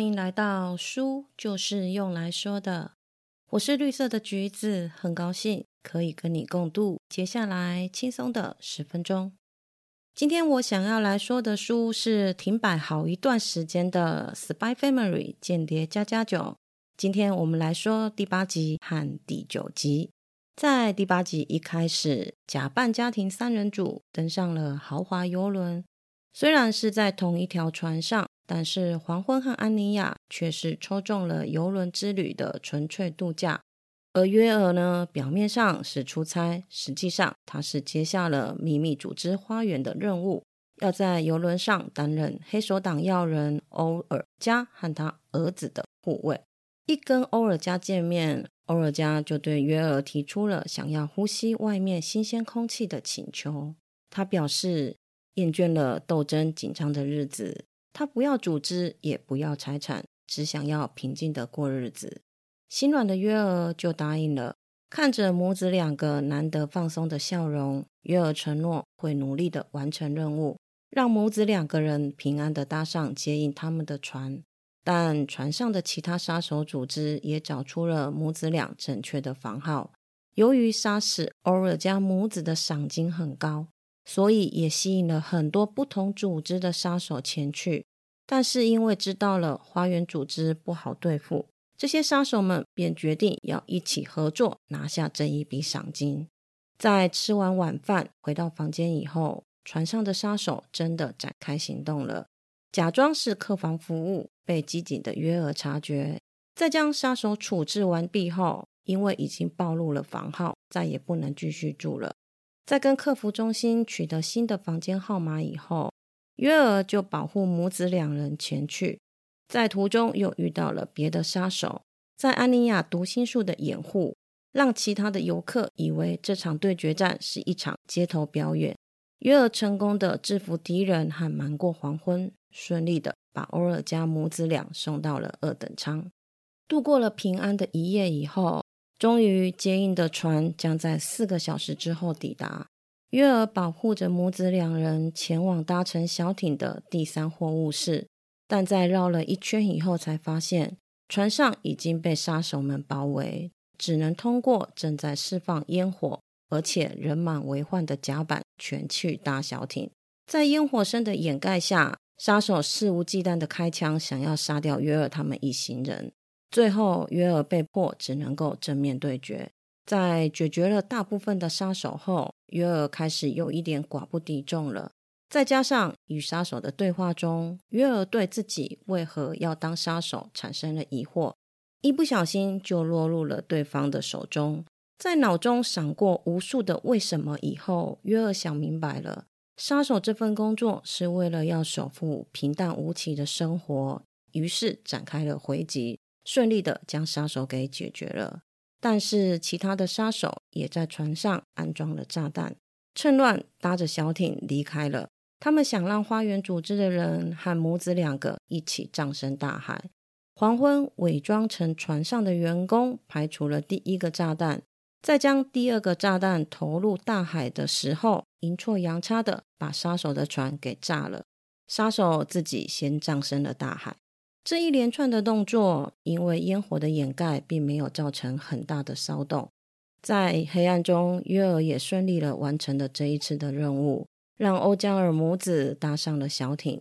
欢迎来到书就是用来说的。我是绿色的橘子，很高兴可以跟你共度接下来轻松的十分钟。今天我想要来说的书是停摆好一段时间的《Spy Family 间谍加加九》。今天我们来说第八集和第九集。在第八集一开始，假扮家庭三人组登上了豪华游轮，虽然是在同一条船上。但是黄昏和安妮亚却是抽中了游轮之旅的纯粹度假，而约尔呢，表面上是出差，实际上他是接下了秘密组织花园的任务，要在游轮上担任黑手党要人欧尔加和他儿子的护卫。一跟欧尔加见面，欧尔加就对约尔提出了想要呼吸外面新鲜空气的请求。他表示厌倦了斗争紧张的日子。他不要组织，也不要财产，只想要平静的过日子。心软的约尔就答应了。看着母子两个难得放松的笑容，约尔承诺会努力的完成任务，让母子两个人平安的搭上接应他们的船。但船上的其他杀手组织也找出了母子俩正确的房号。由于杀死欧尔加母子的赏金很高。所以也吸引了很多不同组织的杀手前去，但是因为知道了花园组织不好对付，这些杀手们便决定要一起合作拿下这一笔赏金。在吃完晚饭回到房间以后，船上的杀手真的展开行动了，假装是客房服务，被机警的约尔察觉，在将杀手处置完毕后，因为已经暴露了房号，再也不能继续住了。在跟客服中心取得新的房间号码以后，约尔就保护母子两人前去。在途中又遇到了别的杀手，在安妮亚读心术的掩护，让其他的游客以为这场对决战是一场街头表演。约尔成功的制服敌人和瞒过黄昏，顺利的把欧尔加母子俩送到了二等舱，度过了平安的一夜以后。终于接应的船将在四个小时之后抵达。约尔保护着母子两人前往搭乘小艇的第三货物室，但在绕了一圈以后，才发现船上已经被杀手们包围，只能通过正在释放烟火而且人满为患的甲板全去搭小艇。在烟火声的掩盖下，杀手肆无忌惮的开枪，想要杀掉约尔他们一行人。最后，约尔被迫只能够正面对决。在解决了大部分的杀手后，约尔开始有一点寡不敌众了。再加上与杀手的对话中，约尔对自己为何要当杀手产生了疑惑，一不小心就落入了对方的手中。在脑中闪过无数的为什么以后，约尔想明白了：杀手这份工作是为了要守护平淡无奇的生活，于是展开了回击。顺利的将杀手给解决了，但是其他的杀手也在船上安装了炸弹，趁乱搭着小艇离开了。他们想让花园组织的人和母子两个一起葬身大海。黄昏，伪装成船上的员工排除了第一个炸弹，在将第二个炸弹投入大海的时候，阴错阳差的把杀手的船给炸了。杀手自己先葬身了大海。这一连串的动作，因为烟火的掩盖，并没有造成很大的骚动。在黑暗中，约尔也顺利的完成了这一次的任务，让欧加尔母子搭上了小艇。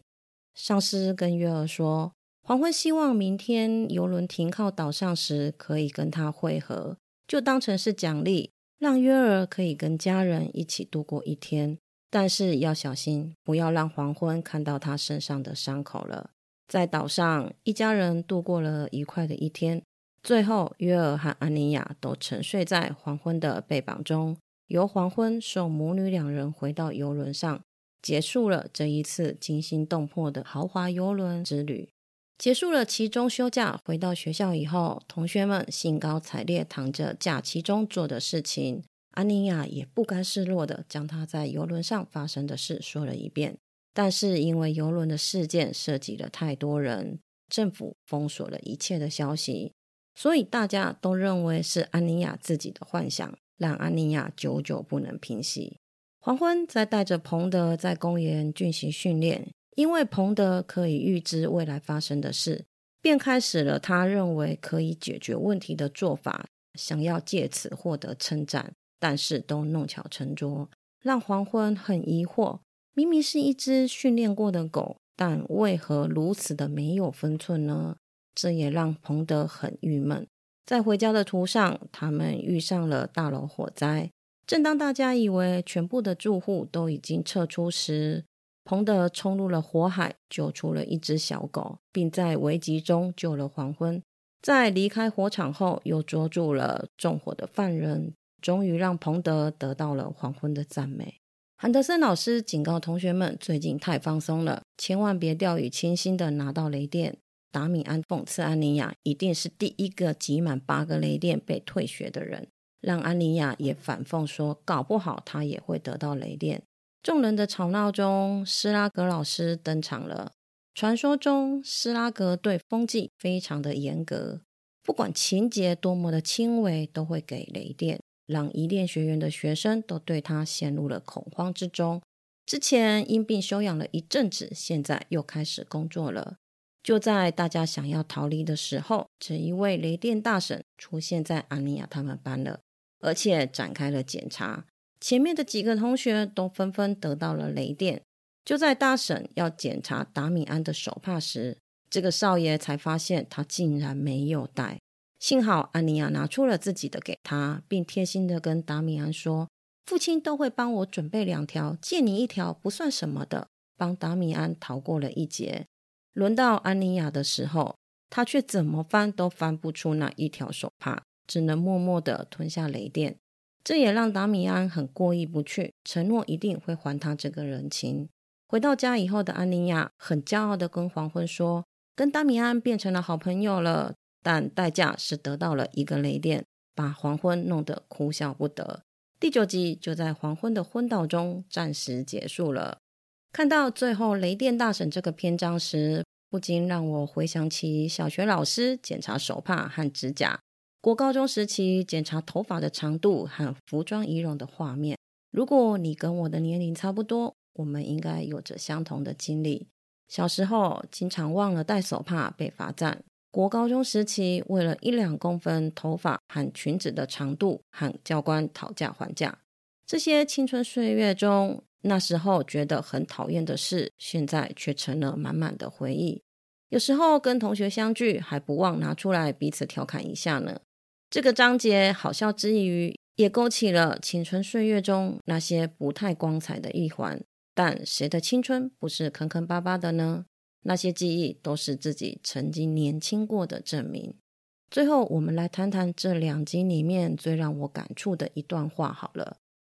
上司跟约尔说，黄昏希望明天游轮停靠岛上时，可以跟他会合，就当成是奖励，让约尔可以跟家人一起度过一天。但是要小心，不要让黄昏看到他身上的伤口了。在岛上，一家人度过了愉快的一天。最后，约尔和安妮亚都沉睡在黄昏的背膀中，由黄昏送母女两人回到游轮上，结束了这一次惊心动魄的豪华游轮之旅。结束了期中休假，回到学校以后，同学们兴高采烈谈着假期中做的事情。安妮亚也不甘示弱的将她在游轮上发生的事说了一遍。但是因为游轮的事件涉及了太多人，政府封锁了一切的消息，所以大家都认为是安妮亚自己的幻想，让安妮亚久久不能平息。黄昏在带着彭德在公园进行训练，因为彭德可以预知未来发生的事，便开始了他认为可以解决问题的做法，想要借此获得称赞，但是都弄巧成拙，让黄昏很疑惑。明明是一只训练过的狗，但为何如此的没有分寸呢？这也让彭德很郁闷。在回家的途上，他们遇上了大楼火灾。正当大家以为全部的住户都已经撤出时，彭德冲入了火海，救出了一只小狗，并在危急中救了黄昏。在离开火场后，又捉住了纵火的犯人，终于让彭德得到了黄昏的赞美。韩德森老师警告同学们，最近太放松了，千万别掉以轻心的拿到雷电。达米安讽刺安妮亚，一定是第一个集满八个雷电被退学的人，让安妮亚也反讽说，搞不好他也会得到雷电。众人的吵闹中，施拉格老师登场了。传说中，施拉格对风纪非常的严格，不管情节多么的轻微，都会给雷电。让伊甸学院的学生都对他陷入了恐慌之中。之前因病休养了一阵子，现在又开始工作了。就在大家想要逃离的时候，这一位雷电大神出现在安妮亚他们班了，而且展开了检查。前面的几个同学都纷纷得到了雷电。就在大婶要检查达米安的手帕时，这个少爷才发现他竟然没有带。幸好安妮亚拿出了自己的给他，并贴心的跟达米安说：“父亲都会帮我准备两条，借你一条不算什么的。”帮达米安逃过了一劫。轮到安妮亚的时候，他却怎么翻都翻不出那一条手帕，只能默默的吞下雷电。这也让达米安很过意不去，承诺一定会还他这个人情。回到家以后的安妮亚很骄傲的跟黄昏说：“跟达米安变成了好朋友了。”但代价是得到了一个雷电，把黄昏弄得哭笑不得。第九集就在黄昏的昏倒中暂时结束了。看到最后雷电大神这个篇章时，不禁让我回想起小学老师检查手帕和指甲，国高中时期检查头发的长度和服装仪容的画面。如果你跟我的年龄差不多，我们应该有着相同的经历。小时候经常忘了带手帕被罚站。国高中时期，为了一两公分头发和裙子的长度，和教官讨价还价。这些青春岁月中，那时候觉得很讨厌的事，现在却成了满满的回忆。有时候跟同学相聚，还不忘拿出来彼此调侃一下呢。这个章节好笑之余，也勾起了青春岁月中那些不太光彩的一环。但谁的青春不是坑坑巴巴的呢？那些记忆都是自己曾经年轻过的证明。最后，我们来谈谈这两集里面最让我感触的一段话。好了，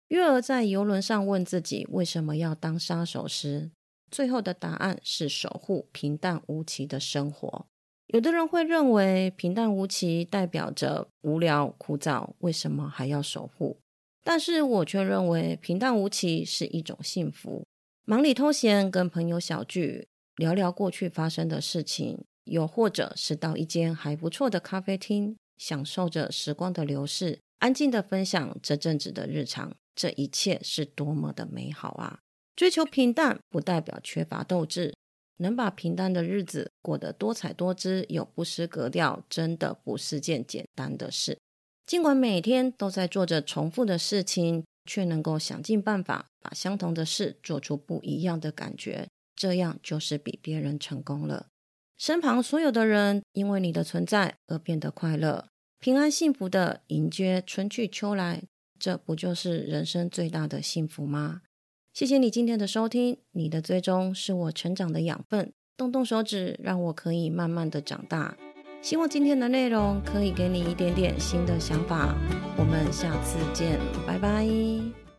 月儿在游轮上问自己为什么要当杀手时，最后的答案是守护平淡无奇的生活。有的人会认为平淡无奇代表着无聊枯燥，为什么还要守护？但是我却认为平淡无奇是一种幸福。忙里偷闲，跟朋友小聚。聊聊过去发生的事情，又或者是到一间还不错的咖啡厅，享受着时光的流逝，安静的分享这阵子的日常。这一切是多么的美好啊！追求平淡不代表缺乏斗志，能把平淡的日子过得多彩多姿又不失格调，真的不是件简单的事。尽管每天都在做着重复的事情，却能够想尽办法把相同的事做出不一样的感觉。这样就是比别人成功了。身旁所有的人因为你的存在而变得快乐、平安、幸福的迎接春去秋来，这不就是人生最大的幸福吗？谢谢你今天的收听，你的追踪是我成长的养分。动动手指，让我可以慢慢的长大。希望今天的内容可以给你一点点新的想法。我们下次见，拜拜。